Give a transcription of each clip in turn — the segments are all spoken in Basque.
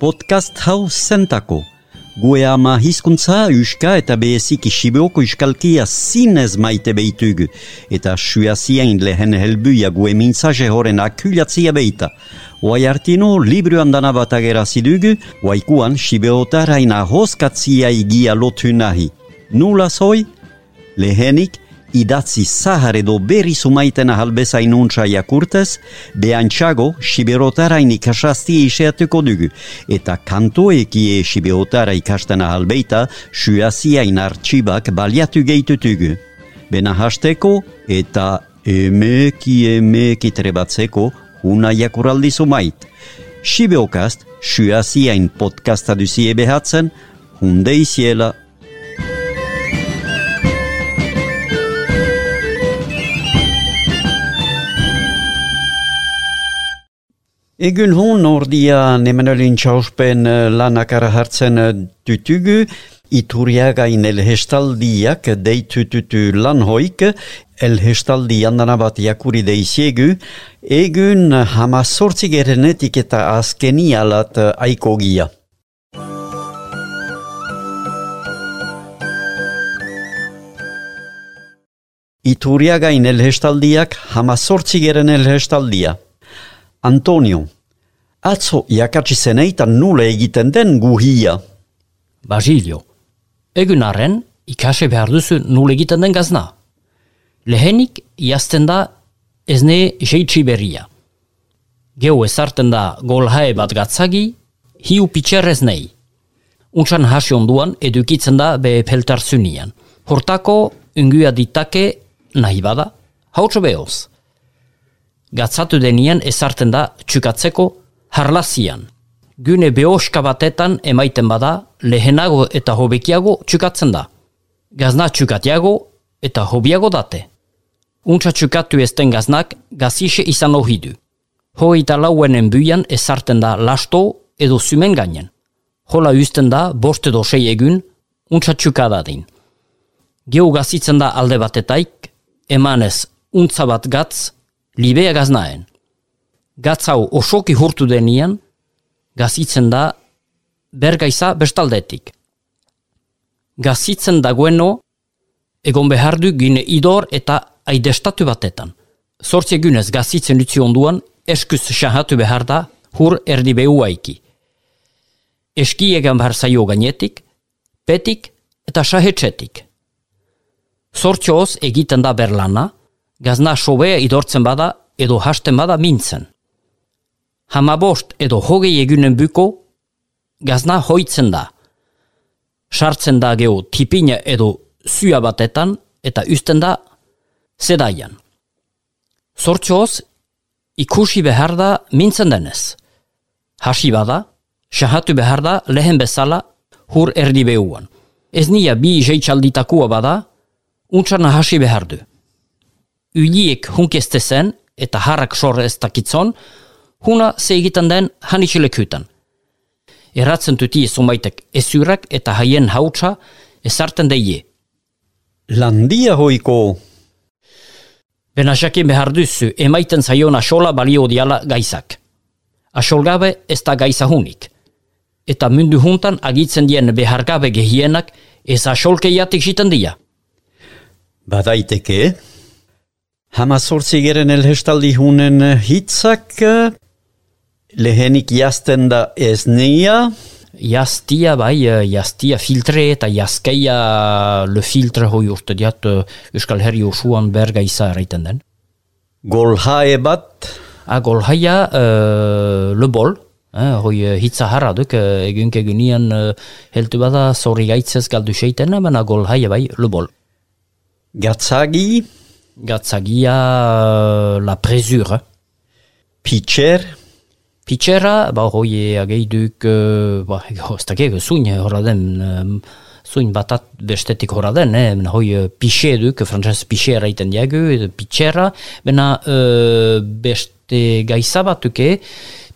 podcast hau zentako. Gue ama hizkuntza, uska eta behezik isibeoko iskalkia zinez maite behitugu, eta suaziain lehen helbuia gue mintzaje horren akuliatzia behita. Oai artino, libru andana bat agerazidugu, oaikuan sibeotaraina hoskatzia igia lotu nahi. Nula zoi? Lehenik, idatzi zahar edo berri sumaiten ahalbeza inuntza jakurtez, behantxago siberotara ikasasti iseatuko dugu, eta kantoekie siberotara ikasten ahalbeita suazia inartxibak baliatu gehitutugu. Bena hasteko eta emeki emeki trebatzeko una jakuraldi sumait. Sibeokast, suazia in podcasta duzie behatzen, hunde iziela Egun hon ordia nemenelin txauspen eh, lanakara hartzen eh, tutugu, ituriaga in el hestaldiak deitututu lanhoik, el hestaldi andana bat jakuri deisiegu, egun hama sortzik erenetik eta azkeni alat eh, aiko gia. Ituriaga in el hestaldiak hama sortzik eren el hestaldia. Antonio, atzo jakatsi zeneita nule egiten den guhia. Basilio, egun arren ikase behar duzu nule egiten den gazna. Lehenik jazten da ez jeitsi berria. Geo ezarten da golhae bat gatzagi, hiu pitxerrez nei. Untsan hasi onduan edukitzen da be peltar. Hortako unguia ditake nahi bada, hautsu behoz gatzatu denian ezarten da txukatzeko harlazian. Gune behoska batetan emaiten bada lehenago eta hobekiago txukatzen da. Gazna txukatiago eta hobiago date. Untsa txukatu ezten gaznak gazixe izan ohidu. Hoi eta lauenen buian ezarten da lasto edo zumen gainen. Hola usten da bost edo sei egun untsa txukadadin. Geu gazitzen da alde batetaik, emanez untza bat gatz libea gaznaen. Gatzau osoki hurtu denian, gazitzen da bergaiza bestaldetik. Gazitzen dagoeno, egon behar du gine idor eta aidestatu batetan. Zortzi egunez gazitzen utzi onduan, eskuz sahatu behar da, hur erdi behu aiki. Eski egan behar zaio gainetik, petik eta sahetxetik. Zortzioz egiten da berlana, gazna sobea idortzen bada edo hasten bada mintzen. Hamabost edo hogei egunen buko, gazna hoitzen da. Sartzen da geho tipina edo zua batetan eta usten da zedaian. Zortxoz, ikusi behar da mintzen denez. Hasi bada, sahatu behar da lehen bezala hur erdi behuan. Ez nia bi jeitxalditakua bada, untsan hasi behar du uliek hunkeste zen eta harrak sorre ez dakitzon, huna ze egiten den hanitxilekutan. Erratzen tuti sumaitek ezurak eta haien hautsa ezarten deie. Landia hoiko! Bena jakin behar duzu emaiten zaion asola balio diala gaizak. Asolgabe ez da gaiza hunik. Eta mundu juntan agitzen dien behargabe gehienak ez asolke jatik jiten dia. Badaiteke, Hamazortzi geren elhestaldi hunen hitzak, lehenik jazten da ez nia. Jaztia bai, jaztia filtre eta jazkeia le filtre hoi urte diat Euskal Herri osuan berga iza erraiten den. Golhae bat? A golhaia uh, le bol, eh, hoi hitza harra duk, egun kegunian uh, heltu bada zorri gaitzez galdu seiten, baina golhaia bai le bol. Gatzagi? Gatzagia uh, la presure. Pitcher? Pitchera, ba hoi ageiduk, uh, ba, ez da gego, zuin horra den, zuin batat bestetik horra den, eh? hoi uh, pixe duk, frantzaz pixe eraiten diagu, pitxera, bena uh, beste gaizabatuke,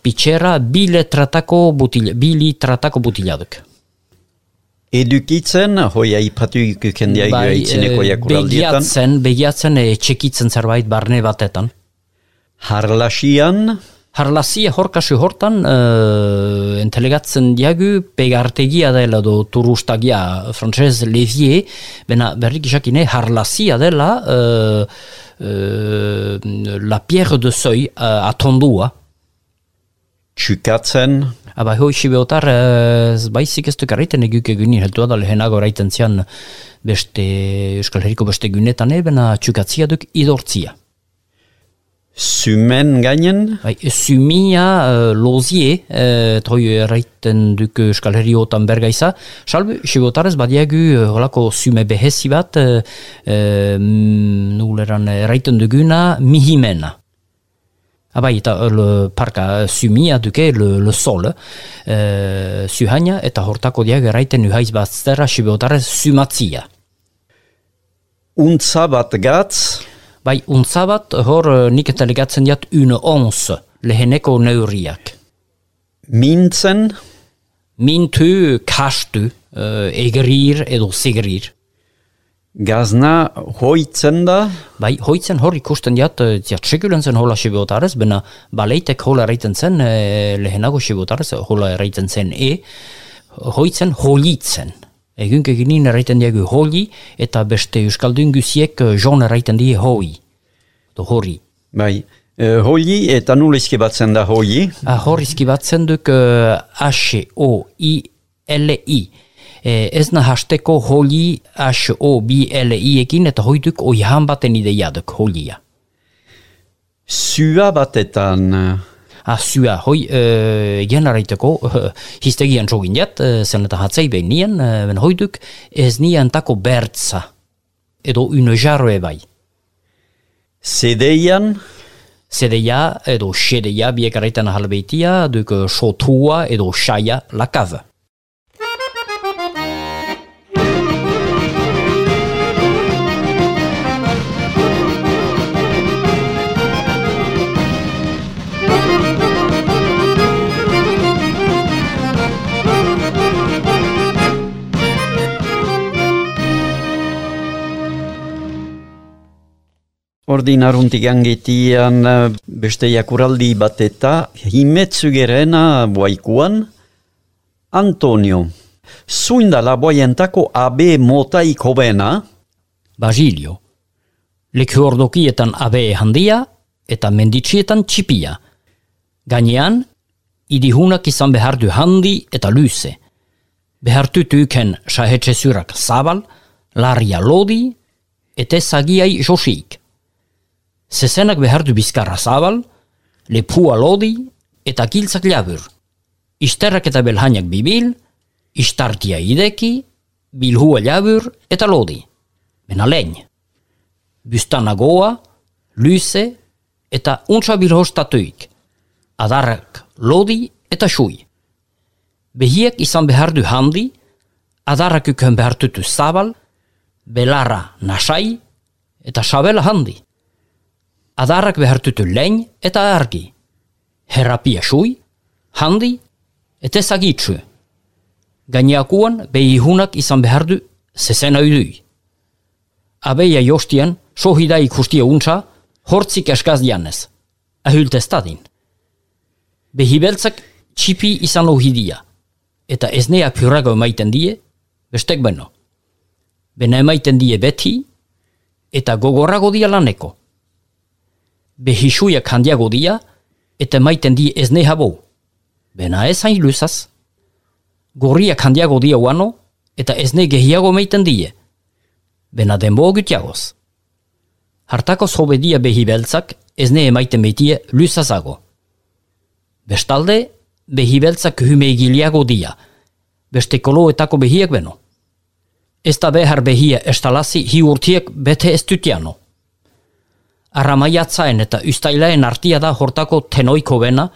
pitxera bile tratako butila, bili tratako butiladuk edukitzen, hoi aipatu ikukendia bai, itzineko e, jakuraldietan. Begiatzen, begiatzen e, txekitzen zerbait barne batetan. Harlasian? Harlasia horkasu hortan, uh, entelegatzen diagu, pegartegia dela do turustagia frantzez levier, bena berrik isakine, harlasia dela uh, uh, la pierre de seuil uh, atondua. Txukatzen, Aba hoi sibeotar, uh, baizik ez duk arreiten eguk egunin, heltu da lehenago arreiten zian beste, Euskal Herriko beste gunetan ebena txukatzia duk idortzia. Sumen gainen, Bai, sumia uh, lozie, uh, troi erraiten duk Euskal Herriotan bergaiza, salbe, sibotarez badiagu uh, holako sume behezi bat, uh, uh, nuleran erraiten duguna mihimena. Abai, eta uh, le parka sumia duke le, le sol, uh, suhaina, eta hortako diagu erraiten uhaiz bat zerra sibotarez sumatzia. untza bat gatz, Bai, untza bat, hor uh, nik eta legatzen diat une ons, leheneko neuriak. mintzen, Mintu kastu, egerir edo sigrir. Gazna hoitzen da, Bai, hoitzen hor ikusten diat, uh, diat segulen zen hola sibotarez, bena baleitek hola erraiten zen, uh, lehenago sibotarez hola erraiten zen e, hoitzen holitzen. Egun eginin erraiten diagu holi, eta beste euskaldun guziek uh, jon erraiten die hoi. Do hori. bai, uh, holi eta nulezke batzen da holi, Ah, hor izkibatzen duk uh, H-O-I-L-I. Eh, ez na hasteko holi H-O-B-L-I ekin eta hoiduk oihan baten ideia duk holia. sua batetan, Ah, zua, hoi, uh, gen araiteko, uh, histegian sogin jat, uh, zen eta hatzei behin nien, uh, ben hoiduk ez nien tako bertza, edo une jarroe bai. sedeian, Sedeia edo sedeia biek araitan halbeitia, duk uh, sotua edo saia lakava. Ordin aruntik angetian uh, beste jakuraldi bat eta himetzugerena boaikuan, Antonio, zuindala boaientako AB motaik hobena, Basilio. Leku ordokietan abe handia eta menditsietan txipia. Gainean, idihunak izan behar du handi eta luze. Behartu tuken sahetxezurak zabal, larria lodi, eta zagiai josik. Zezenak behar du bizkarra zabal, lepua lodi eta giltzak labur. Isterrak eta belhainak bibil, istartia ideki, bilhua labur eta lodi. Bena lein. Bustana goa, luze eta untsa bilhostatuik. Adarrak lodi eta sui. Behiek izan behar du handi, adarrak uken behar tutu zabal, belarra nasai eta sabela handi. Adarrak behar tutu lein eta argi. Herapia sui, handi eta ezagitsu. Gainiakuan behihunak izan behar du zezena udui. Abeia jostian, sohida ikustia untsa, hortzik eskaz dianez. Ahulte stadin. Behibeltzak txipi izan ohidia, eta eznea purago emaiten die, bestek beno. Bena emaiten die beti, eta gogorrago dia laneko. Behisuiak handiago dia, eta emaiten die ezne habo. Bena ez hain luzaz. Gorriak handiago dia uano, eta ezne gehiago emaiten die. Bena denbo gutiagoz. Hartako zobedia behibeltzak ezne emaiten beitie luzazago. Bestalde, behibeltzak hyme egiliago dia, beste koloetako behiek beno. Ez da behar behia estalazi hi urtiek bete ez dutiano. Arramaiatzaen eta ustailaen artia da hortako tenoiko bena,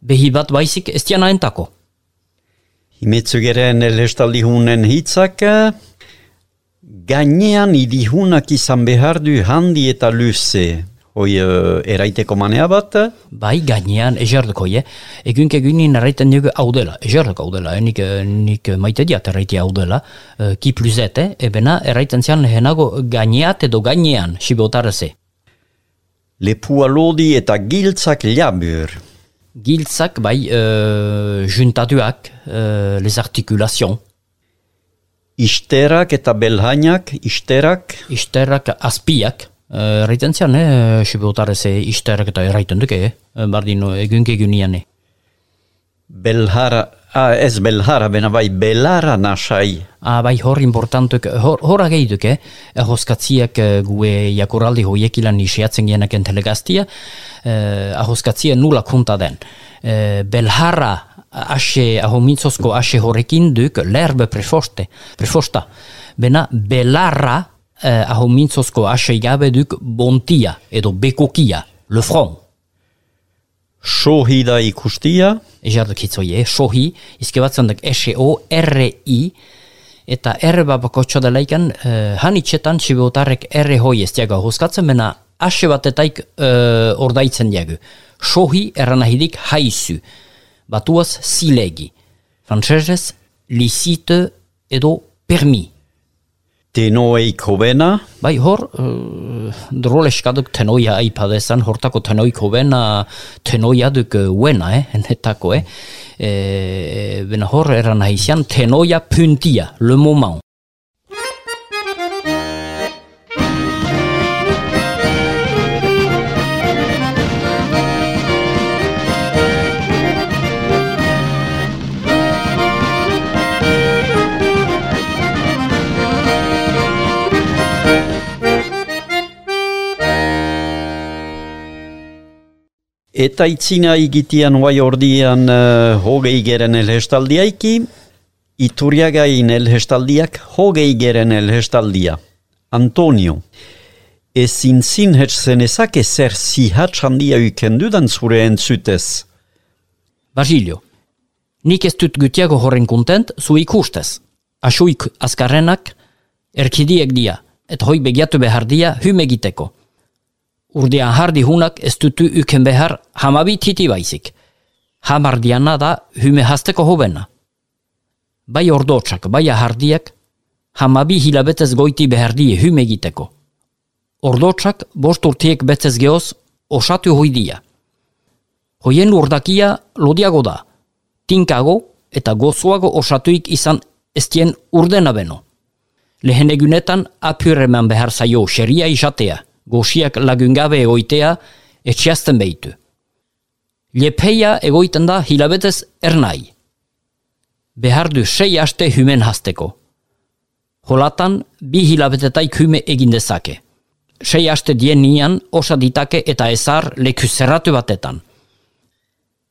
behi bat baizik ez diana entako. himetzugeren elestaldihunen hitzak, gainean idihunak izan behar du handi eta luze, hoi uh, eraiteko manea bat, Bai, gainean ezerdeko, je. Egun kegunin erraiten dugu hau dela, ezerdeko hau dela, eh? nik, eh, nik maite diat erraitea hau dela, eh, ki pluzete, ebena erraiten zian lehenago gaineat edo gainean, sibotareze. Lepua lodi eta giltzak labur. giltzak, bai, uh, juntatuak, uh, les artikulazion. Isterak eta belhainak, isterak, Isterak azpiak, uh, erraiten zian, eh, sibotarez eh, isterak eta erraiten duke, eh, bardino egunke egunian, eh. belhara, ah, ez belhara, bena bai belara nasai. Ah, bai, hor importantuk, hor, hor ageiduk, eh? Ahoskatziak uh, gue jakuraldi hoiek ilan isiatzen genak entelegaztia, uh, ahoskatzia nula kunta den. Uh, belhara ase, aho mintzozko ase horrekin duk lerbe prefoste, prefosta. Bena belarra uh, aho mintzozko ase gabe duk bontia, edo bekokia, le front. Sohi da ikustia, Ejarduk hitzoie, sohi, izke batzen duk S-O-R-I, eta R babako txodalaikan, uh, hanitxetan txibotarek R hoi ez diago huskatzen, mena ase batetaik uh, ordaitzen diagu. Sohi eranahidik haizu, batuaz zilegi. Frantsesez, licite edo permi. Tenoeik hobena, Bai, hor, uh, droleskaduk tenoia aipadezan, hortako tenoik hobena tenoia duk uh, uena, eh, enetako, eh. E, bena hor, eran haizian, tenoia puntia, le moment. Eta itzina igitian guai ordian uh, hogei geren elhestaldiaiki, ituriagain elhestaldiak hogei geren elhestaldia. Antonio, ezin zinhetzen ezake zer zihatz handia ukendudan zure entzutez. Basilio, nik ez dut gutiago horren kontent zu ikustez. Asuik azkarrenak, erkidiek dia, et hoi begiatu behar dia hyme egiteko. Urdian hardi hunak ez dutu uken behar hamabi titi baizik. Hamardiana da hyme hasteko hobena. Bai ordotsak, bai hardiak, hamabi hilabetez goiti behar die hyme egiteko. Ordotsak bost urtiek betzez geoz osatu hoidia. Hoien urdakia lodiago da, tinkago eta gozoago osatuik izan estien urdena beno. Lehen egunetan apyreman behar zaio xeria isatea, gosiak lagungabe egoitea etxiazten behitu. Liepeia egoiten da hilabetez ernai. Behar du sei aste hymen hasteko. Holatan bi hilabetetaik hyme egin dezake. Sei aste dien nian osa ditake eta ezar leku zerratu batetan.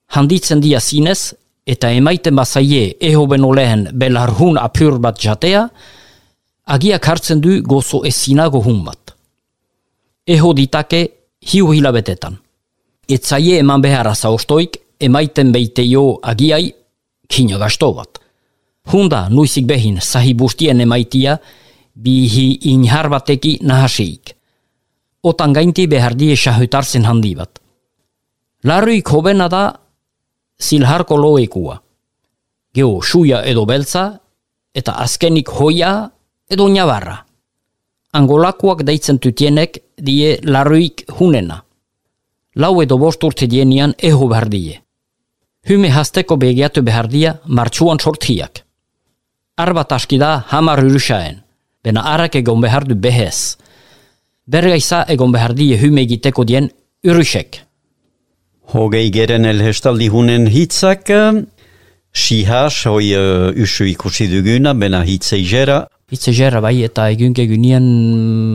Handitzen dia zinez, eta emaiten bazaie eho beno lehen belarhun apur bat jatea, agiak hartzen du gozo ezinago hun bat. Eho ditake hiu hilabetetan. Etzaie eman behar azaostoik, emaiten beiteio agiai kino gasto bat. Hunda nuizik behin sahi bustien emaitia, bihi inhar bateki nahasiik. Otan gainti behar die sahutarzen handi bat. Larruik hobena da zilharko loekua. Geo suia edo beltza, eta azkenik hoia edo nabarra. Angolakoak deitzen tutienek die larruik hunena. Lau edo bost urte dienian eho behar die. Hyme hasteko begiatu behar dia martxuan sorthiak. Arbat aski da hamar urusaen, bena arak egon behar du behez. Bergaiza egon behar die hyme egiteko dien urusek. Hogei geren elhestaldi hunen hitzak, sihas, hoi uh, usu ikusi duguna, bena hitzei jera, Itze jera bai eta egunke egunien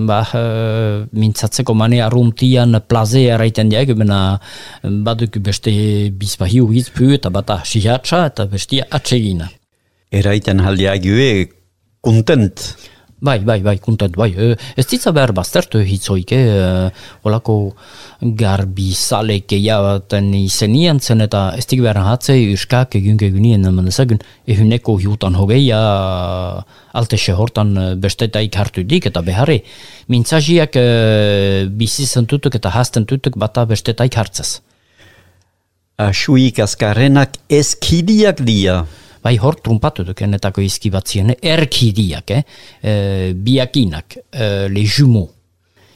ba, uh, mintzatzeko mane arruntian plaze eraiten diag, bena baduk beste bizpahiu hitzpu eta bata sihatsa eta bestia atsegina. eraiten haldiague kontent. Bai, bai, bai, kontent, bai. E, ez ditza behar baztertu hitzoik, e, olako garbi zalek eiabaten izenian zen eta ez dik behar hatze euskak egunke egunien eman ezagun ehuneko hiutan hogeia alte hortan bestetaik hartu dik eta beharre mintzaziak e, bizi zentutuk eta hasten tutuk bata bestetaik hartzez. Asuik azkarrenak eskidiak dia. Bai hor trumpatu dukenetako izki batzien erkidiak, eh? e, biakinak, e, le jumo.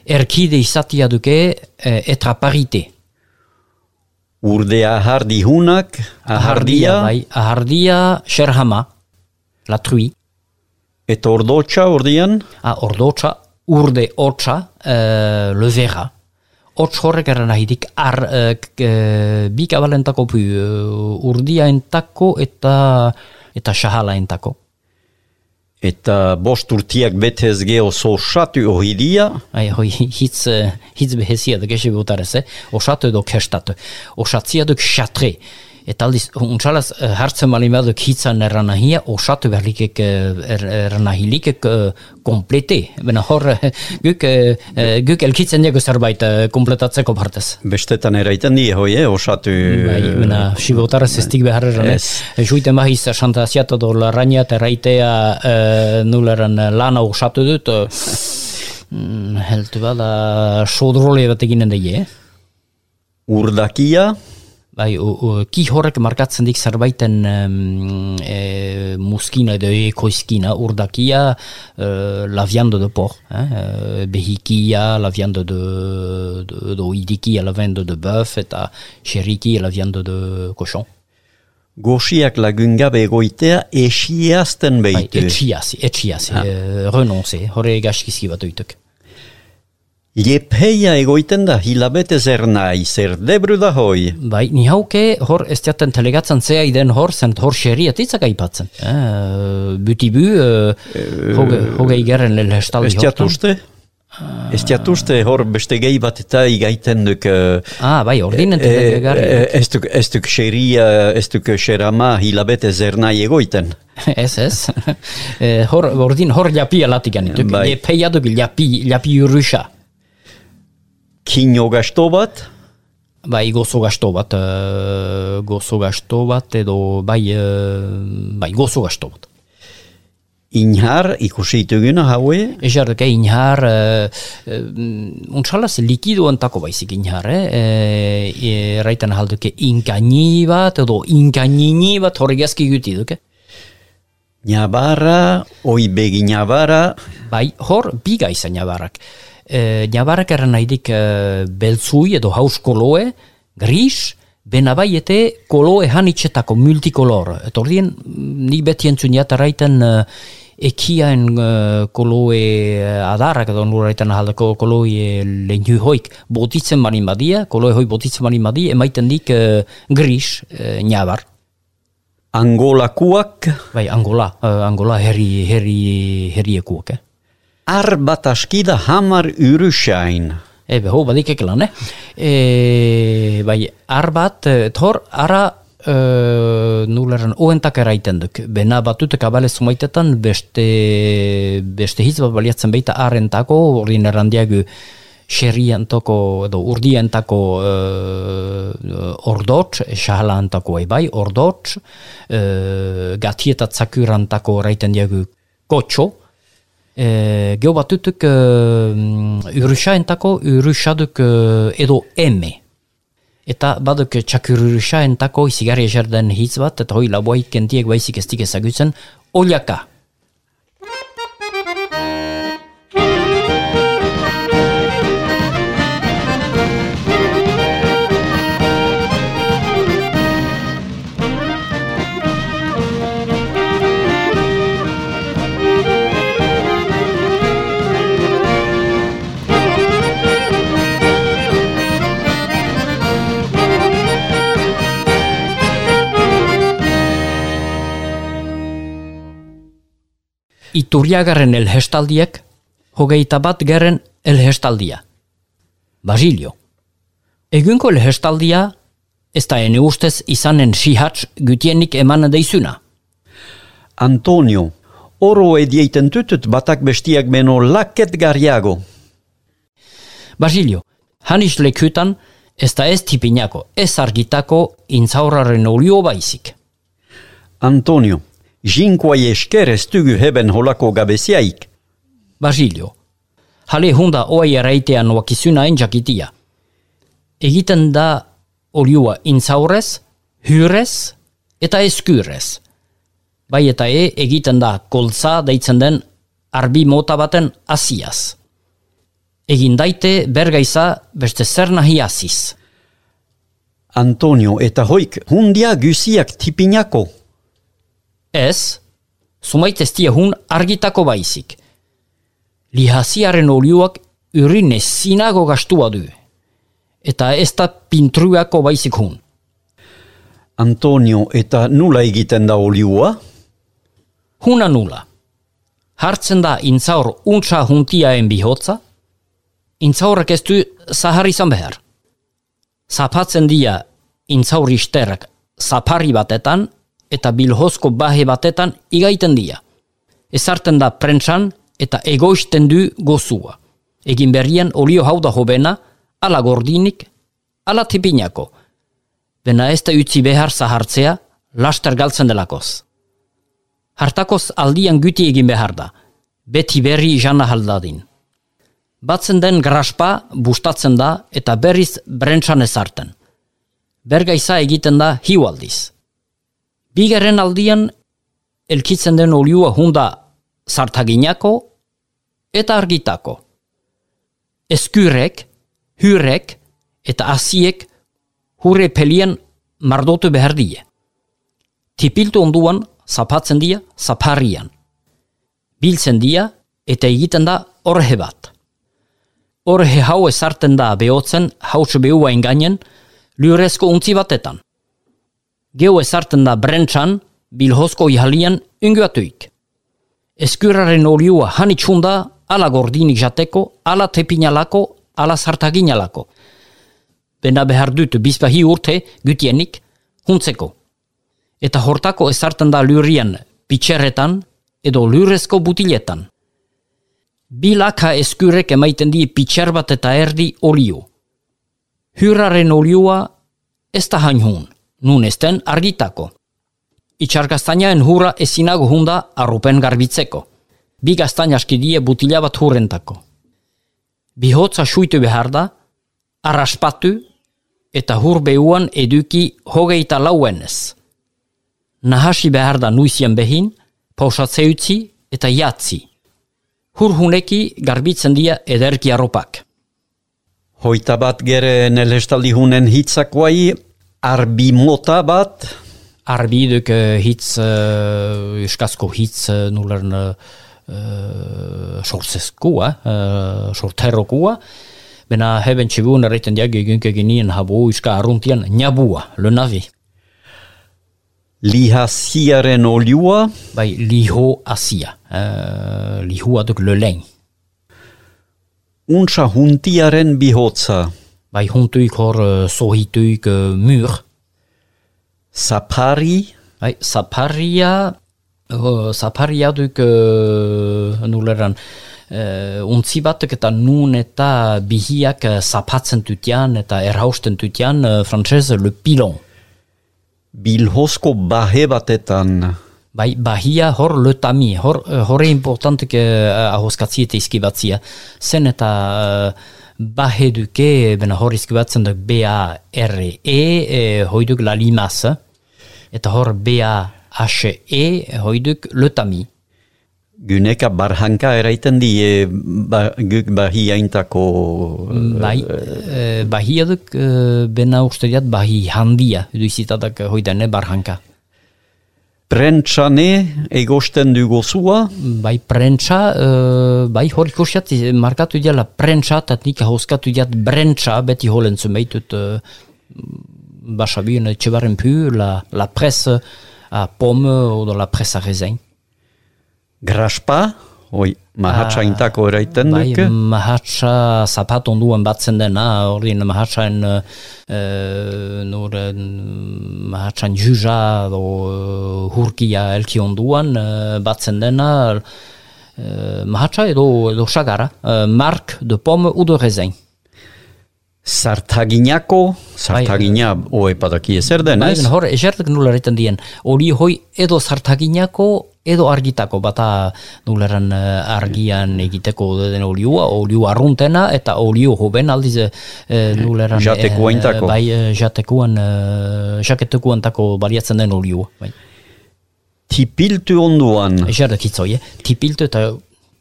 Erkide izatia duke e, etra parite. Urde ahardi hunak, ahardia, bai, ahardia, xerhama, la trui, eta ordotxa ordian, a ordotxa, urde otxa, uh, le Hots horrek eran nahidik, ar, uh, bi kabalentako pu, uh, urdia entako eta eta shahala entako. eta bost urtiak betez geho sosatu ohidia, Ai, hoi, hitz, eh, hitz behezia da gesi butarez, eh? Osatu edo kestatu. Osatzia duk xatre. Eta aldiz, untsalaz, eh, hartzen bali baduk hitzan erranahia, osatu berlikek er, erranahilikek uh, komplete. Bena hor, eh, guk, eh, eh, guk elkitzen dugu zerbait eh, kompletatzeko partez. bestetan eraiten die hoi, eh, osatu... Bai, bena, sibotarez ez dik behar erran, Ez. eh? Juiten bahiz, santa asiato do larraina eta raitea eh, nuleran lana osatu dut, eh, mm, heltu bada, sodrole bat eginen daie, eh? Urdakia, Bai, ki horrek markatzen dik zerbaiten um, e, muskina edo ekoizkina, urdakia, uh, la viande de porc, eh? eh, behikia, la viande de, de, de oidikia, la viande de bœuf, eta xerikia, la viande de cochon. goxiak lagungabe egoitea esiazten Bai, behitu. etxiasi, etxiasi, eh, renonce, horre gaskizki bat oituk. Liepheia egoiten da hilabete zer nahi, zer debru da hoi. Bai, ni hauke hor ez jaten telegatzen zea iden hor zent hor xeria titzak aipatzen. Eh, buti bu, eh, hoge, hoge igeren lel hestaldi Ez jatuste? Ez jatuste hor beste gehi bat eta igaiten duk... Uh, Ah, bai, ordinen telegarri. ez duk, ez duk xeria, ez duk xerama hilabete zer nahi egoiten. Ez, ez. Eh, hor, ordin hor japia latigan. Bai. Bai. Je peia duk japi, japi urruxa. Kino gasto bat, Bai, gozo gasto bat, uh, gozo gasto bat, edo, bai, uh, bai, gozo gasto bat. inhar ikusi ituguna haue, Ejar inhar, uh, uh, untsalaz likido antako baizik inhar, eh? E, e, raitan halduke inkaini bat, edo inkainini bat horregazki guti duke. Nabara, oi begi nabara, Bai, hor, biga izan jabarrak. E, jabarrak eran nahidik e, beltzui edo haus koloe, gris, bena bai ete koloe hanitxetako multikolor. Eta ordien, nik beti entzun jatarraiten e, ekiaen e, koloe adarrak edo nuraitan ahaldako koloe leinu hoik botitzen marin badia, koloe hoi botitzen marin badia, emaiten dik e, gris, e, jabar. angolakuak, Bai, Angola, e, Angola herri, herri, herriekuak, eh? Ar bat askida hamar urusain. Ebe, ho, badik ekelan, eh? E, bai, ar bat, eh, hor, ara, e, nuleran, oentak eraiten duk. Bena batutek abale zumaitetan, beste, beste hitz bat baliatzen baita arrentako, ordin errandiagu, xerriantako edo urdiantako uh, ordotx, xahalantako bai, ordotx, uh, gatieta tzakurantako raiten diagu kotxo, e, geho batutuk uh, urusaentako urusaduk uh, edo eme. Eta baduk txakururusaentako izigarri eserden hitz bat, eta hoi laboaik kentiek baizik ez dik ezagutzen, oliaka. Iturriagarren elhestaldiek, hogeita bat gerren elhestaldia. Basilio. Egunko elhestaldia, ez da ene ustez izanen sihatz gutienik eman deizuna. Antonio, oro edieiten tutut batak bestiak beno laket garriago. Basilio, hanis lekutan, ez da ez tipinako, ez argitako intzaurraren olio baizik. Antonio, jinkoai esker ez dugu heben holako gabeziaik. Basilio, jale hunda oai eraitean wakizuna enjakitia. Egiten da olioa intzaurrez, hyrez eta eskyrez. Bai eta e egiten da koltza deitzen den arbi mota baten asiaz. Egin daite bergaiza beste zer nahi aziz. Antonio, eta hoik, hundia guziak tipinako. Ez, sumait ez dia hun argitako baizik. Lihasiaren oliuak urin ezinago gastua du. Eta ez da pintruako baizik hun. Antonio, eta nula egiten da oliua? Huna nula. Hartzen da intzaur untsa huntiaen bihotza, intzaurak ez du zahar izan behar. Zapatzen dia intzaur isterak zapari batetan eta bilhozko bahe batetan igaiten dia. Ezarten da prentsan eta egoisten du gozua. Egin berrien olio hau da hobena, ala gordinik, ala tipinako. Bena ez da utzi behar zahartzea, laster galtzen delakoz. Hartakoz aldian guti egin behar da, beti berri jana haldadin. Batzen den graspa bustatzen da eta berriz brentsan ezarten. Bergaiza egiten da hiualdiz. Bigaren aldian elkitzen den oliua hunda zartaginako eta argitako. Eskurek, hurek eta asiek hure pelien mardotu behar die. Tipiltu onduan zapatzen dia zaparrian. Biltzen dia eta egiten da orhe bat. Orhe hau ezarten da behotzen hautsu behua ingainen lurezko untzi batetan. Geo ezarten da brentsan bilhozko ihalian unguatuik. Eskuraren oliua hanitxunda ala gordinik jateko, ala tepinalako, ala zartaginalako. Bena behar dut bizpahi urte gutienik huntzeko eta hortako ezartan da lurian pitxerretan edo lurrezko butiletan. Bilaka eskurek emaiten di pitxer bat eta erdi olio. Hurraren olioa ez da hain hun, nun esten argitako. Itxargaztainaen hurra ezinago hunda arrupen garbitzeko. Bi gaztain askidie butila bat hurrentako. Bihotza suitu behar da, arraspatu eta hur behuan eduki hogeita lauenez nahasi behar da nuizien behin, pausatze utzi eta jatzi. Hurhuneki garbitzen dia ederki arropak. Hoita bat gere nelestaldi hunen hitzak guai, arbi mota bat? Arbi duk uh, hitz, uh, eskazko hitz uh, nulern uh, sortzezkua, uh, sorterrokua, Bena heben txibun erreiten diag egunke genien habu iska arruntian nabua, le navi lihasiaren oliua? Bai, liho asia. Uh, lihua duk le lein. Untsa huntiaren bihotza? Bai, huntuik hor uh, sohituik uh, mur. Sapari? Bai, saparia... Uh, saparia duk uh, nuleran... Uh, untzi batek eta nun eta bihiak uh, tutian eta erhausten tutian uh, frantzese le pilon bilhozko bahe batetan. Bai, bahia hor lotami, hor, eh, hor importantek uh, ahoskatzi eta izkibatzia. Zen eta uh, bahe duke, bena hor izkibatzen duk B-A-R-E, e, hoiduk la limas, eta hor B-A-H-E, hoiduk lotami. Guneka barhanka eraiten di e, ba, guk bahia intako... Bai, e, bahia duk e, bena uste diat bahi handia, edu izitatak hoidane barhanka. Prentsa ne egosten dugu zua? Bai, prentsa, uh, eh, bai, hori kursiat, markatu dira prentsa, eta nik hauskatu dira brentsa, beti holen zumeitut, uh, eh, basa bion, etxibaren pu, la, la pres a uh, pom, eh, uh, odo la pres a rezein. Graspa? Graspa? Oi, mahatsa uh, intako eraiten bai, duke? Bai, mahatsa zapat onduan batzen dena, hori mahatsaen uh, nur, mahatsaen juja do uh, hurkia elki onduan batzen dena uh, mahatsa edo, edo sagara, uh, mark de pomme u de rezein. Sartaginako, sartagina bai, oe padaki ezer den, bai, ez? Hor, esertek nula dien, hori hoi edo sartaginako edo argitako bata nuleran uh, argian egiteko den oliua, oliua arruntena eta olio hoben aldiz uh, nuleran jateko uh, bai, uh, jatekuan jaketekuan tako baliatzen den oliua bai. tipiltu onduan esertek hitzoi, eh? tipiltu eta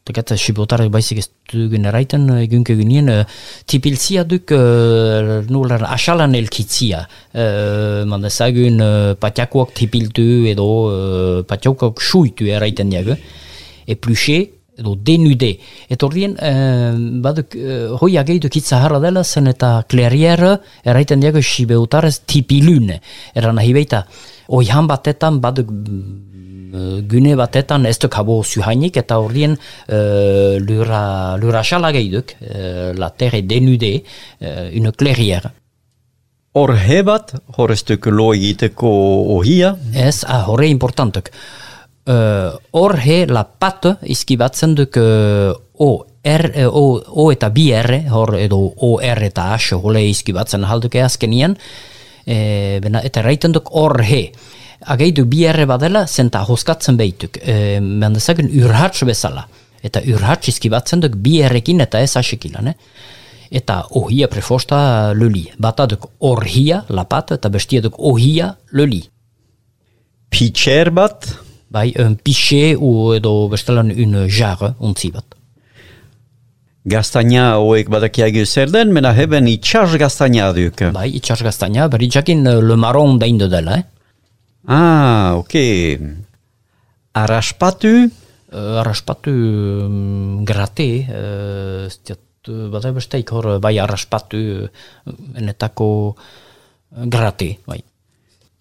Tekat sibotarek baizik ez dugun eraiten egunke gunien uh, tipiltzia duk uh, nular asalan elkitzia. Uh, mandezagun uh, patiakoak tipiltu edo uh, patiakoak suitu eraiten diago epluxe edo denude. Eta ordien uh, baduk uh, hoi ageitu kitza harra dela zen eta klerier eraiten diago sibotarez tipilune eran nahi beita oihan batetan baduk Eh, gune batetan ez duk habo zuhainik eta horrien uh, lura, lura xala gehiduk, uh, la terre denude, uh, une clairière. Hor hebat, hor ez duk lo egiteko ohia? Ez, ah, horre importantuk. Hor uh, he la pat izkibatzen duk uh, o, R, o, o eta bi R, hor edo O, R eta H, hole izkibatzen halduke azkenien, e, eta raiten duk hor he ageidu bi erre badela, zenta hoskatzen behituk. E, Mendezagun urhatz bezala. Eta urhatz izkibatzen duk bi eta ez asekila, ne? Eta ohia prefosta luli. Bata duk orhia, lapat, eta bestia duk ohia luli. Pitxer bat? Bai, un pixe u edo bestelan un jarre, untzi bat. Gaztaina hoek badakiago zer den, mena heben itxas gaztaina duk. Bai, itxas gaztaina, berri jakin le maron daindu dela, eh? Ah, ok. Arraspatu? Uh, arraspatu um, grate, uh, stiat, uh, bada besteik hor bai arraspatu enetako uh, grate, bai.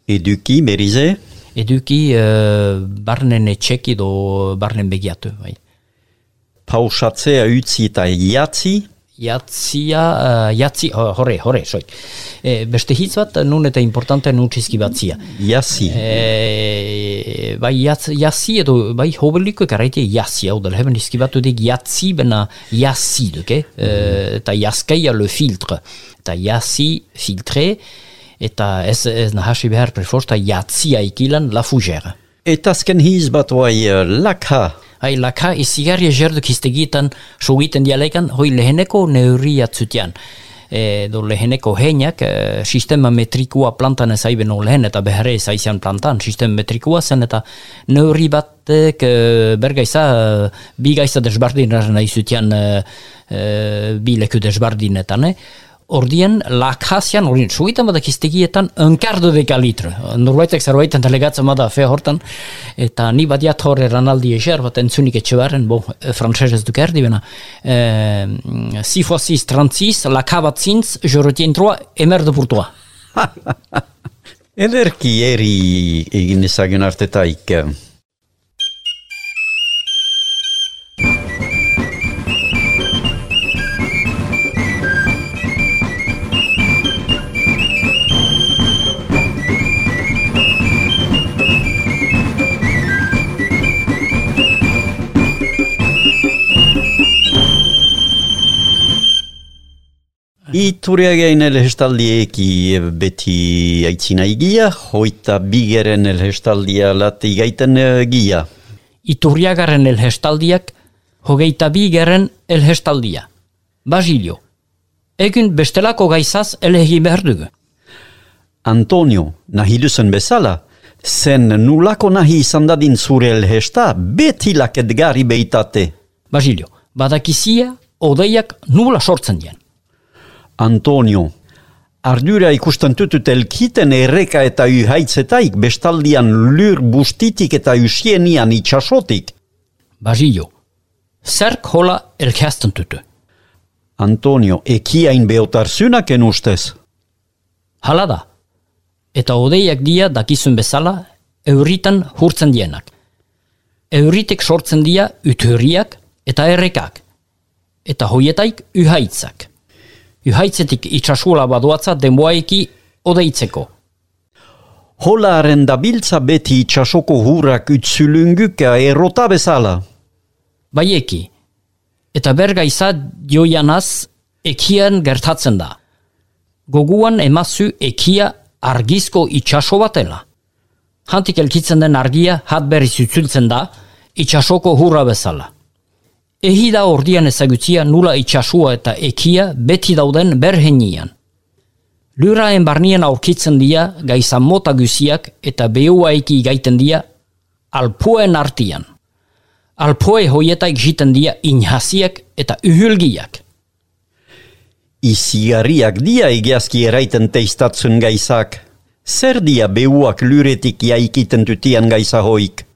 Eduki, berize? Eduki uh, barnen etxeki do barnen begiatu, bai. Pausatzea utzi eta jatzi? Jatzia, uh, jatzi, horre, horre, soik. E, beste hitz bat, nun eta importante nun txizki batzia. Jatzi. E, bai, jatz, jatzi edo, bai, hobeliko karaite jatzi, hau dela, heben izki batu dik jatzi bena jatzi, duke? E, eta jazkeia le filtre. Eta jatzi filtre, eta ez, ez nahasi behar preforsta jatzia ikilan la fugera. Eta azken hiz bat bai, lakha hai laka izigarria jerduk iztegitan sugiten dialekan hoi leheneko neuria zutian. E, do leheneko heinak e, sistema metrikua plantan ez aiben lehen eta beharre ez aizian plantan sistema metrikua zen eta neuri batek e, bergaiza e, bi gaiza desbardin nahi zutian e, e, bi leku desbardinetan eh? Ordien, lakasian, ordien, suitan badak iztegietan, enkardo deka litre. Norbaitek zerbaitan delegatzen bada fe hortan, eta ni badiat horre ranaldi eger, bat entzunik etxe barren, bo, frantzesez duk erdi bena. E, si fois 6, 36, lakabat zintz, jorotien troa, emer de purtua. Ederki eri egin ezagun artetaik. Ituriagain elhestaldieki beti aitzina igia, hoita bigeren elhestaldia lati gaiten gia. Iturriagaren elhestaldiak, hogeita bigeren elhestaldia. Basilio, egun bestelako gaizaz elegi behar Antonio, nahi duzen bezala, zen nulako nahi izan dadin zure elhesta, beti laket gari beitate. Basilio, badakizia, odeiak nula sortzen dien. Antonio, ardura ikusten tutut elkiten erreka eta uhaitzetaik bestaldian lur bustitik eta usienian itxasotik. Basilio, zerk hola elkeazten tutu? Antonio, ekiain beotarzunak ustez? Hala da, eta odeiak dia dakizun bezala, euritan hurtzen dienak. Euritek sortzen dia uturriak eta errekak, eta hoietaik uhaitzak. Uhaitzetik itxasula baduatza denboaiki odeitzeko. Holaren dabiltza beti itxasoko hurrak utzulunguka errota bezala. Baieki, eta berga izad joianaz ekian gertatzen da. Goguan emazu ekia argizko itxaso batela. Hantik elkitzen den argia hat berri zutzultzen da itxasoko hurra bezala. Ehi da ordian ezagutzia nula itxasua eta ekia beti dauden berhenian. Luraen barnien aurkitzen dia gaizan mota guziak eta behuaiki gaiten dia alpuen artian. Alpoe hoietaik jiten dia inhasiak eta uhulgiak. Izigarriak dia egiazki eraiten teistatzen gaizak. Zer dia beuak luretik jaikiten dutian gaiza hoik?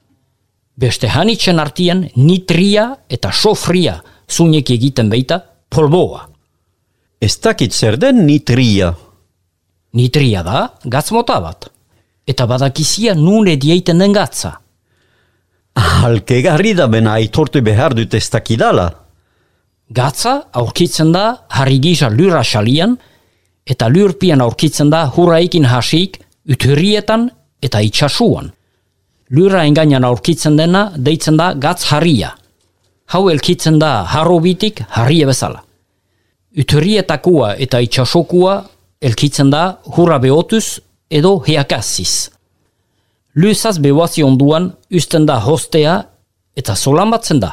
Beste hanitzen artian nitria eta sofria zunek egiten beita polboa. Ez dakit zer den nitria. Nitria da gatz mota bat. Eta badakizia nune dieiten den gatza. Halkegarri da bena aitortu behar dut ez dakidala. Gatza aurkitzen da harri gisa lura xalian, eta lurpian aurkitzen da hurraikin hasik uturrietan eta itxasuan. Lura engainan aurkitzen dena deitzen da gatz harria. Hau elkitzen da harrobitik harria bezala. Uturrietakua eta itxasokua elkitzen da hurra behotuz edo heakaziz. Lusaz behuazi onduan usten da hostea eta solan batzen da.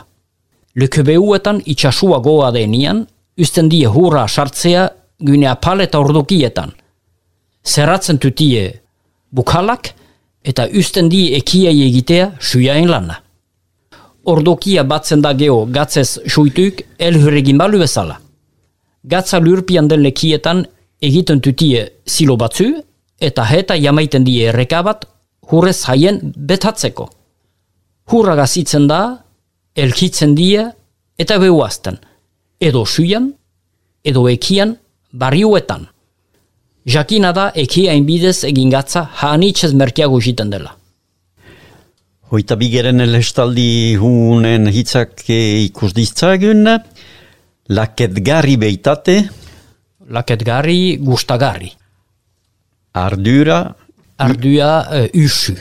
Leke behuetan itxasua goa denian, usten die hurra sartzea gune apal eta ordokietan. Zerratzen tutie bukalak eta usten die ekiai egitea suiain lana. Ordokia batzen da geho gatzez suituk elhuregin balu bezala. Gatza lurpian den lekietan egiten tutie silo batzu eta heta jamaiten die errekabat hurrez haien betatzeko. Hurra gazitzen da, elkitzen die eta behuazten, edo suian, edo ekian, barriuetan. Jakina da ekiain bidez egin gatza haanitzez merkiago jiten dela. Hoita bigeren elestaldi hunen hitzak ikus ditzagun, laketgarri beitate, Laketgarri, gustagarri. ardura, Ardua uh, usu.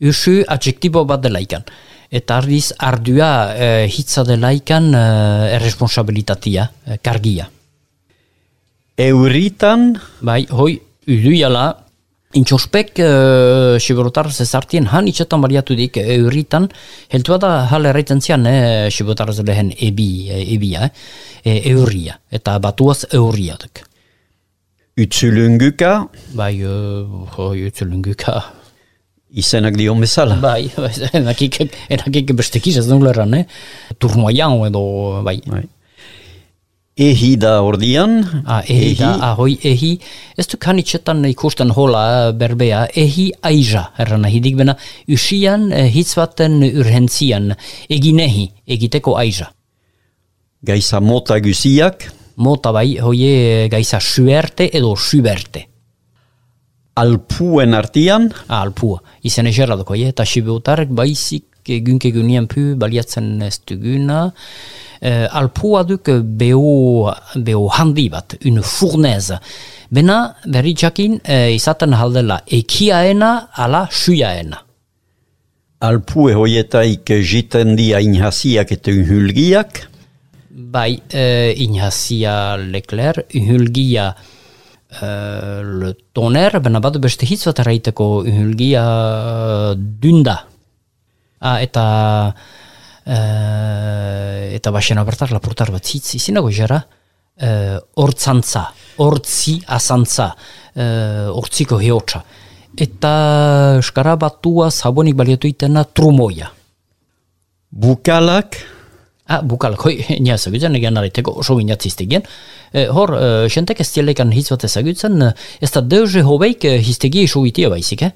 Usu adjektibo bat delaikan. Eta ardiz ardua uh, hitza delaikan uh, erresponsabilitatea, uh, kargia. Euritan, Bai, hoi, uduiala, intxospek uh, siberotar zezartien han itxetan bariatu dik euritan, heltua da hal erraiten zian, eh, siberotar lehen ebi, eh, ebia, eh, euria, eta batuaz euria duk. utzulunguka, Bai, uh, hoi, utzulunguka, izenak dion bezala. bai, enakik, enakik bestekiz ez nula erran, eh? Turmoian edo, bai, Bai. Ehi da ordian, Ah, ehi, da, ahoi, ehi, ez du kanitxetan ikusten hola eh, berbea, ehi aiza, erran ahidik bena, usian eh, hitz baten urhentzian, egin ehi, egiteko aiza. gaiza mota guziak, Mota bai, hoie eh, gaiza suerte edo suberte. alpuen artian, Ah, alpua, izan egerra doko, eta sibutarek baizik egünke gynien pu baliatzen ez duguna. Eh, alpua duk beho, beho handi bat, une fournaise. Bena, berri jakin, eh, izaten haldela ekiaena ala suiaena. alpue hoietaik jiten dia inhasiak eta unhulgiak, Bai, inhazia Leclerc, uhulgia eh, le toner, bena badu beste hitz bat erraiteko uhulgia dunda. Ah, eta eh, eta baxena bertar lapurtar bat hitz izinago jara, eh, hortzantza, hortzi azantza, eh, hortziko heotxa. Eta eskara batua zabonik baliatu itena trumoia. bukalak, Ah, bukalak, hoi, nia ezagutzen, egan nariteko oso binatziztegien. E, hor, e, xentek ez dielekan hitz bat ezagutzen, ez da deuze hobeik e, hiztegi iso baizik, eh?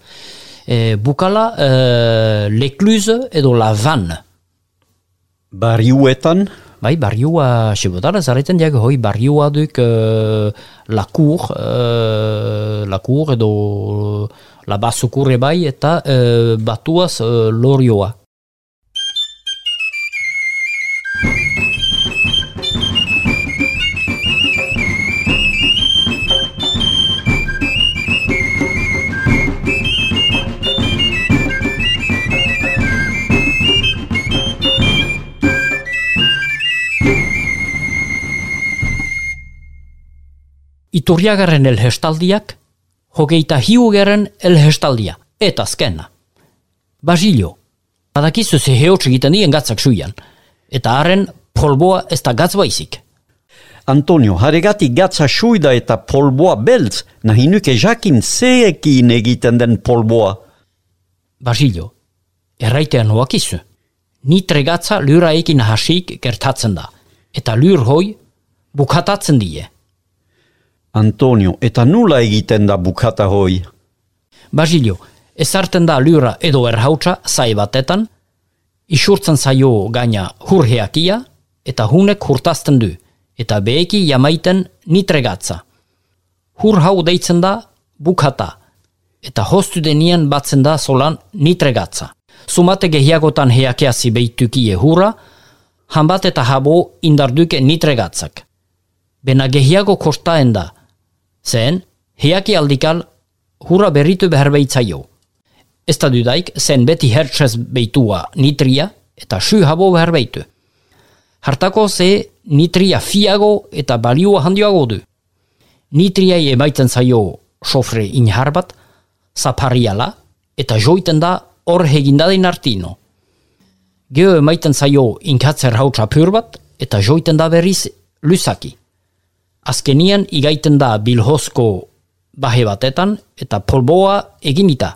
E, bukala, e, l'ecluse edo la van. barriuetan, Bai, barriua, sebotara, zareten diag, hoi, barriua duk e, la cour, e, la cour edo la basukurre bai, eta e, batuaz e, lorioa. Iturriagarren elhestaldiak, hogeita hiugaren elhestaldia, eta azkena. Basilio, badakizu ze heotx egiten dien gatzak suian, eta haren polboa ez da gatz baizik. Antonio, haregatik gatza suida eta polboa beltz, nahi nuke jakin zeekin egiten den polboa. Basilio, erraitean hoakizu. nitregatza luraekin hasik gertatzen da. Eta lur hoi bukatatzen die. Antonio, eta nula egiten da bukata hoi? Basilio, ezarten da lura edo erhautsa zai batetan, isurtzen zaio gaina hurheakia eta hunek hurtazten du, eta beheki jamaiten nitregatza. Hur hau deitzen da bukata, eta hostu denian batzen da solan nitregatza. Sumate gehiagotan heakeazi behitukie hurra, hanbat eta habo indarduke nitregatzak. Bena gehiago kostaen da, zen, heaki aldikal hurra berritu behar behitzaio. Ez da dudaik, zen beti hertsez beitua nitria eta su habo behar behitu. Hartako ze nitria fiago eta balioa handioago du. Nitria emaitzen zaio sofre inharbat, zapariala eta joiten da hor hegindadein artino. Geo emaiten zaio inkatzer hautsa pur bat eta joiten da berriz lusaki. Azkenian igaiten da bilhozko bahe batetan eta polboa eginita.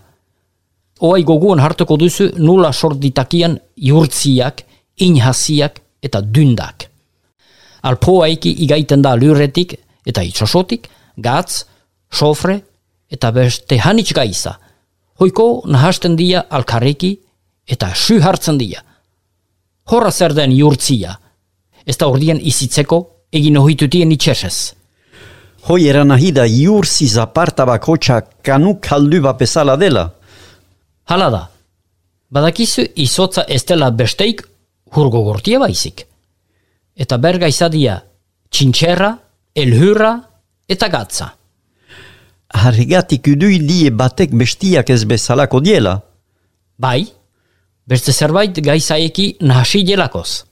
Oai goguan hartuko duzu nula sort ditakian jurtziak, inhasiak eta dündak. Alpoa eki igaiten da lurretik eta itxosotik, gatz, sofre eta beste hanitz gaiza. Hoiko nahasten dia alkareki eta su hartzen dia. Horra zer den jurtzia. Ez da ordien izitzeko egin ohitutien itxesez. Hoi eran nahi da jurzi zaparta bakotxa kanu kaldu bapesala dela. Hala da. Badakizu izotza ez dela besteik hurgo gortia baizik. Eta berga izadia txintxerra, elhurra eta gatza. Harrigatik udui die batek bestiak ez bezalako diela. Bai, beste zerbait gaizaeki nahasi dielakoz.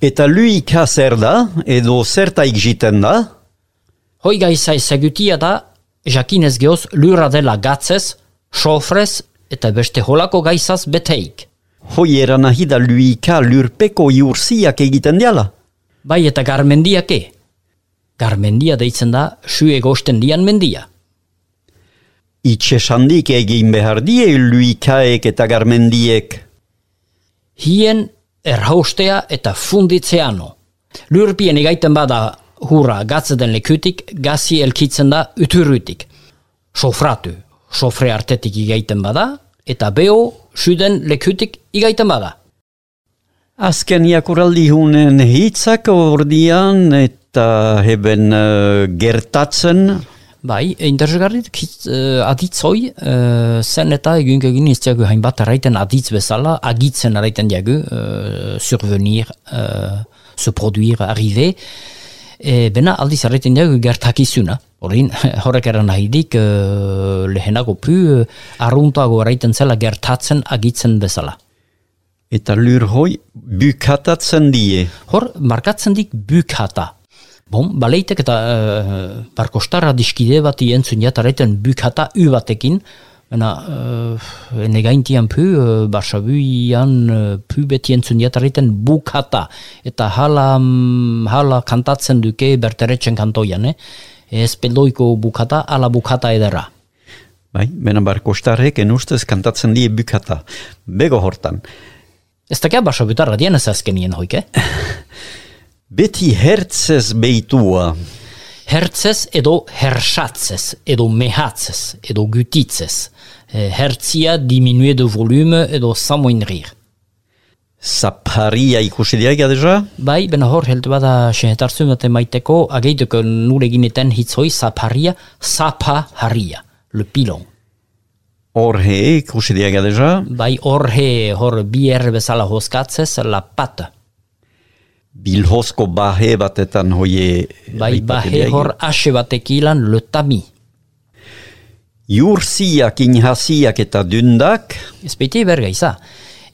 Eta lui zer da, edo zertaik jiten da? Hoi gaiza ezagutia da, jakinez gehoz lura dela gatzez, sofrez eta beste holako gaizaz beteik. Hoi eran nahi da luika lurpeko jurziak egiten diala. Bai eta garmendiake. Garmendia deitzen da, su egosten dian mendia. Itxesandik egin behar die luikaek eta garmendiek. Hien erhaustea eta funditzeano. Lurpien egaiten bada hurra gatzeden lekutik, gazi elkitzen da uturrutik. Sofratu, sofre artetik igaiten bada, eta beho, suden lekutik igaiten bada. Azken jakuraldi hunen hitzak ordian eta heben uh, gertatzen Bai, interesgarrit, uh, aditzoi, uh, zen eta egun egin iztiago hainbat araiten aditz bezala, agitzen araiten diagu, uh, survenir, uh, se produir, arrive, e, bena aldiz araiten diagu gertakizuna, Horin, horrek eran nahidik, uh, lehenago pu, uh, arruntago araiten zela gertatzen agitzen bezala. Eta lur hoi, bukatatzen die. Hor, markatzen dik bukata. Bon, baleitek eta uh, parkostarra diskide bat ientzun jatareiten bukata u batekin, Ena, uh, negaintian pu, uh, barsabuian uh, pu beti entzun jatareiten bukata. Eta hala, um, hala kantatzen duke berteretzen kantoian, eh? Ez peloiko bukata, ala bukata edera. Bai, bena barkostarrek enustez kantatzen die bukata. Bego hortan. Ez da kia barsabutarra dien ez azkenien hoik, eh? Beti hertzez beitua. Hertzez edo hersatzez, edo mehatzez, edo gutitzez. Eh, hertzia diminue de volume edo samoinrir. Zaparia ikusi diagia deja? Bai, bena hor heldu bada sehetarzu mate maiteko, ageituko nure gineten hitzoi zaparia, zapaharia, le pilon. Hor he ikusi diagia deja? Bai, hor he, hor bi erre bezala hoskatzez, la pata. Bilhozko bahe batetan hoie... Bai, bahe hor ase batekilan le tami. Jurziak, inhasiak eta dündak. Ez beti berga iza.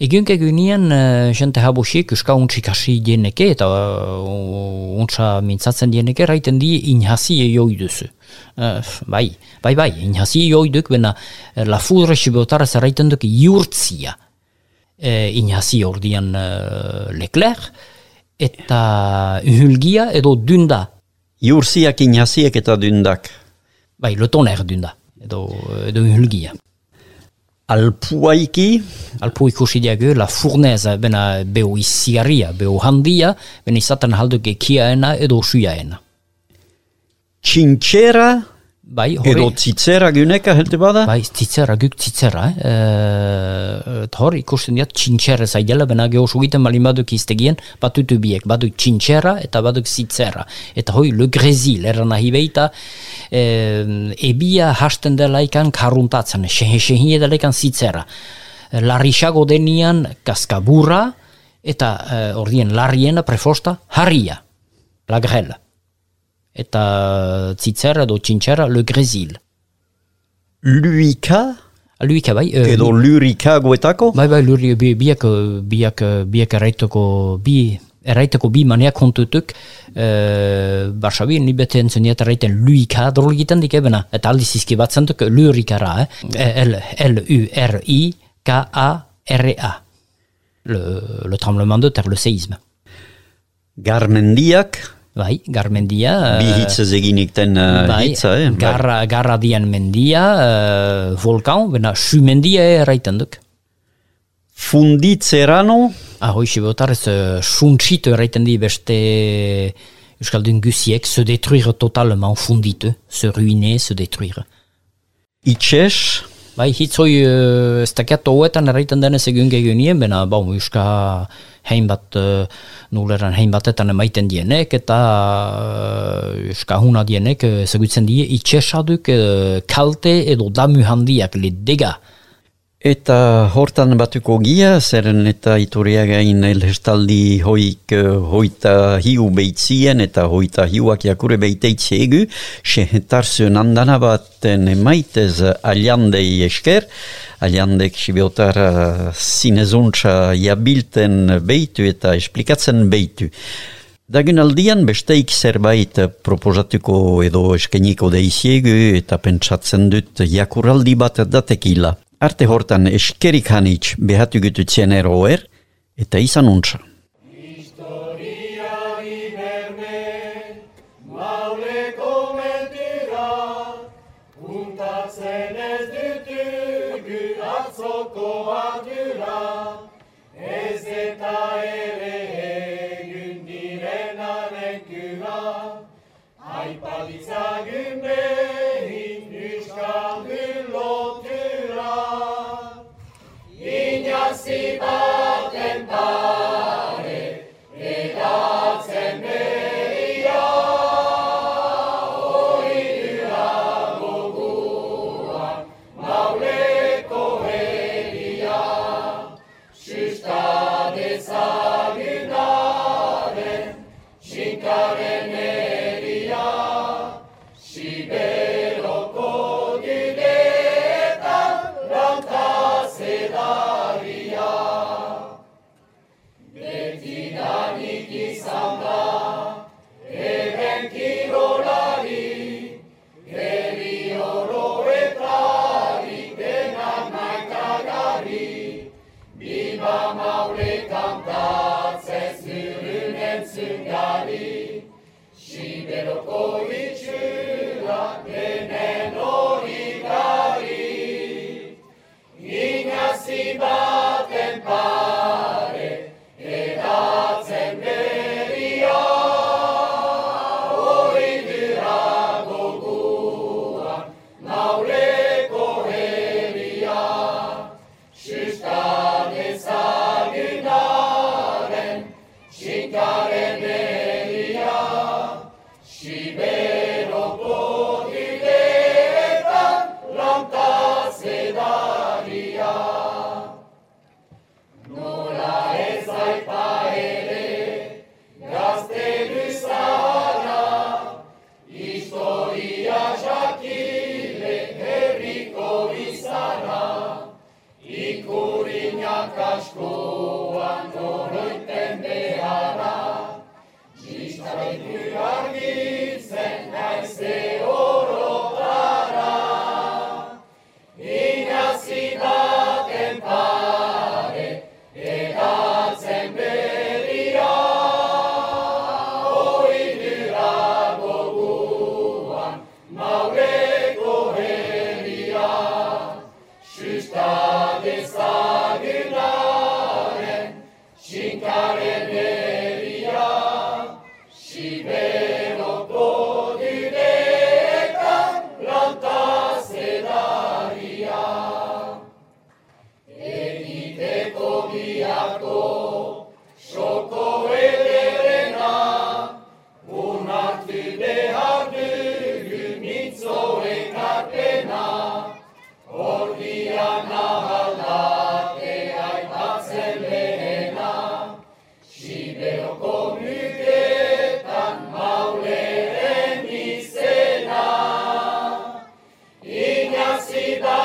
Egun kegunean, uh, jente habosik, uska untsi kasi dieneke eta uh, untsa mintzatzen dieneke, raiten di inhasi joi duzu. Uh, bai, bai, bai, inhasi joi duk, bena uh, la fudre sibotara zerraiten duk jurtzia. Uh, inhasi ordian uh, lekler, eta uhulgia edo dunda. Jurziak, inhasiak eta dündak. Bai, le toner dunda, edo, edo uhulgia. Alpuaiki, Alpu ikusi diago, la fournaise, bena beho izigarria, beho handia, bena izaten halduke kiaena edo suiaena. txintxera, Bai, hori, edo tzitzera guneka helte bada? bai, zitzera, guk zitzera, eh? E, hor ikusten diat txintxera zaidela, bena geho sugiten malin baduk iztegien, batutu biek, baduk txintxera eta baduk zitzera. Eta hoi, le grezil, eran nahi beita, e, ebia hasten delaikan karuntatzen, sehe sehe delaikan zitzera. Larrisago denian kaskaburra, eta e, ordien larriena prefosta, harria, la grelle. Eta zitzera edo txintxera, le grezil. Luika, Luika bai, e, edo lurika goetako? Bai, bai, luri, bi, biak, biak, biak erraiteko, bi, erraiteko bi maneak kontutuk, e, Barsabi, ni bete entzuniat erraiten luika drol egiten dik ebena, eta aldiz izki bat zentuk lurikara, eh? L, L-U-R-I-K-A-R-A. Le, le tremblement de terre, le séisme. Garmendiak, Bai, garmendia. bi eh, hitzez eginik den uh, bai, hitza, eh? Bai. garra, garra dian mendia, uh, volkan, bena su mendia erraiten duk. Funditzerano, Ah, hoxe botarez, uh, suntxito erraiten di beste Euskaldun gusiek, se détruire totalement fundite, se ruiner, se détruire. itxes, Bai, hitzoi uh, ez dakiat hoetan erraiten denez egun gehiunien, bena, bau, euska hein bat, uh, nuleran hein batetan emaiten dienek, eta uh, euska huna dienek, uh, segutzen die, itxesaduk uh, kalte edo damu handiak, le dega. Eta hortan batuko gia, zeren eta iturriagain elhestaldi hoik eh, hoita hiu beitzien eta hoita hiuak jakure beiteitze egu, sehetarzen andana baten emaitez aliandei esker, aliandek sibiotar zinezuntza jabilten beitu eta esplikatzen beitu. Dagun aldian besteik zerbait proposatuko edo eskeniko deiziegu eta pentsatzen dut jakuraldi bat datekila. Arte hortan eskerik hanitz behatu gututzen eroer eta izan untsa. Puntatzen ez ditugu atzoko Inazi baten Viva!